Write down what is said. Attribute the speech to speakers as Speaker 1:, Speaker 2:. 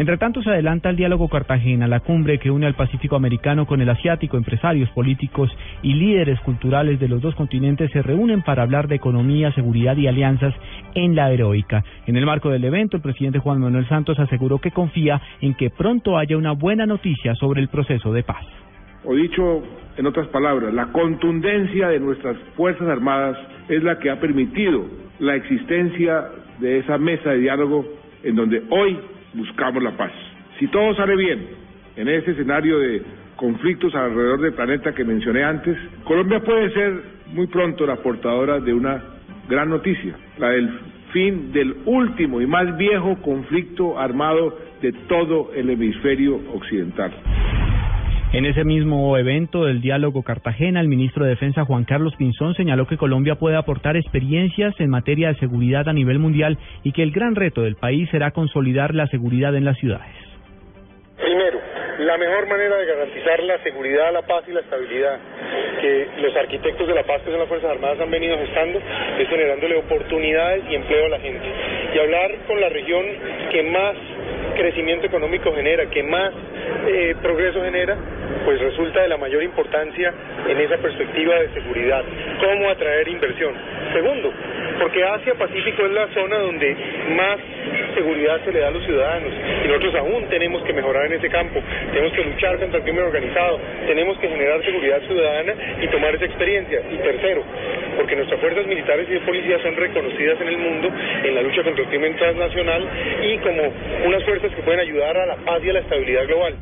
Speaker 1: Entre tanto, se adelanta el diálogo Cartagena, la cumbre que une al Pacífico americano con el asiático. Empresarios, políticos y líderes culturales de los dos continentes se reúnen para hablar de economía, seguridad y alianzas en la heroica. En el marco del evento, el presidente Juan Manuel Santos aseguró que confía en que pronto haya una buena noticia sobre el proceso de paz.
Speaker 2: O dicho en otras palabras, la contundencia de nuestras Fuerzas Armadas es la que ha permitido la existencia de esa mesa de diálogo en donde hoy buscamos la paz. Si todo sale bien en ese escenario de conflictos alrededor del planeta que mencioné antes, Colombia puede ser muy pronto la portadora de una gran noticia, la del fin del último y más viejo conflicto armado de todo el hemisferio occidental.
Speaker 1: En ese mismo evento del diálogo Cartagena, el ministro de Defensa Juan Carlos Pinzón señaló que Colombia puede aportar experiencias en materia de seguridad a nivel mundial y que el gran reto del país será consolidar la seguridad en las ciudades.
Speaker 3: Primero, la mejor manera de garantizar la seguridad, la paz y la estabilidad que los arquitectos de la paz que son las Fuerzas Armadas han venido gestando es generándole oportunidades y empleo a la gente. Y hablar con la región que más crecimiento económico genera, que más eh, progreso genera, pues resulta de la mayor importancia en esa perspectiva de seguridad. ¿Cómo atraer inversión? Segundo, porque Asia-Pacífico es la zona donde más seguridad se le da a los ciudadanos y nosotros aún tenemos que mejorar en ese campo, tenemos que luchar contra el crimen organizado, tenemos que generar seguridad ciudadana y tomar esa experiencia. Y tercero, porque nuestras fuerzas militares y de son reconocidas en el mundo en la lucha contra el crimen transnacional y como unas fuerzas que pueden ayudar a la paz y a la estabilidad global.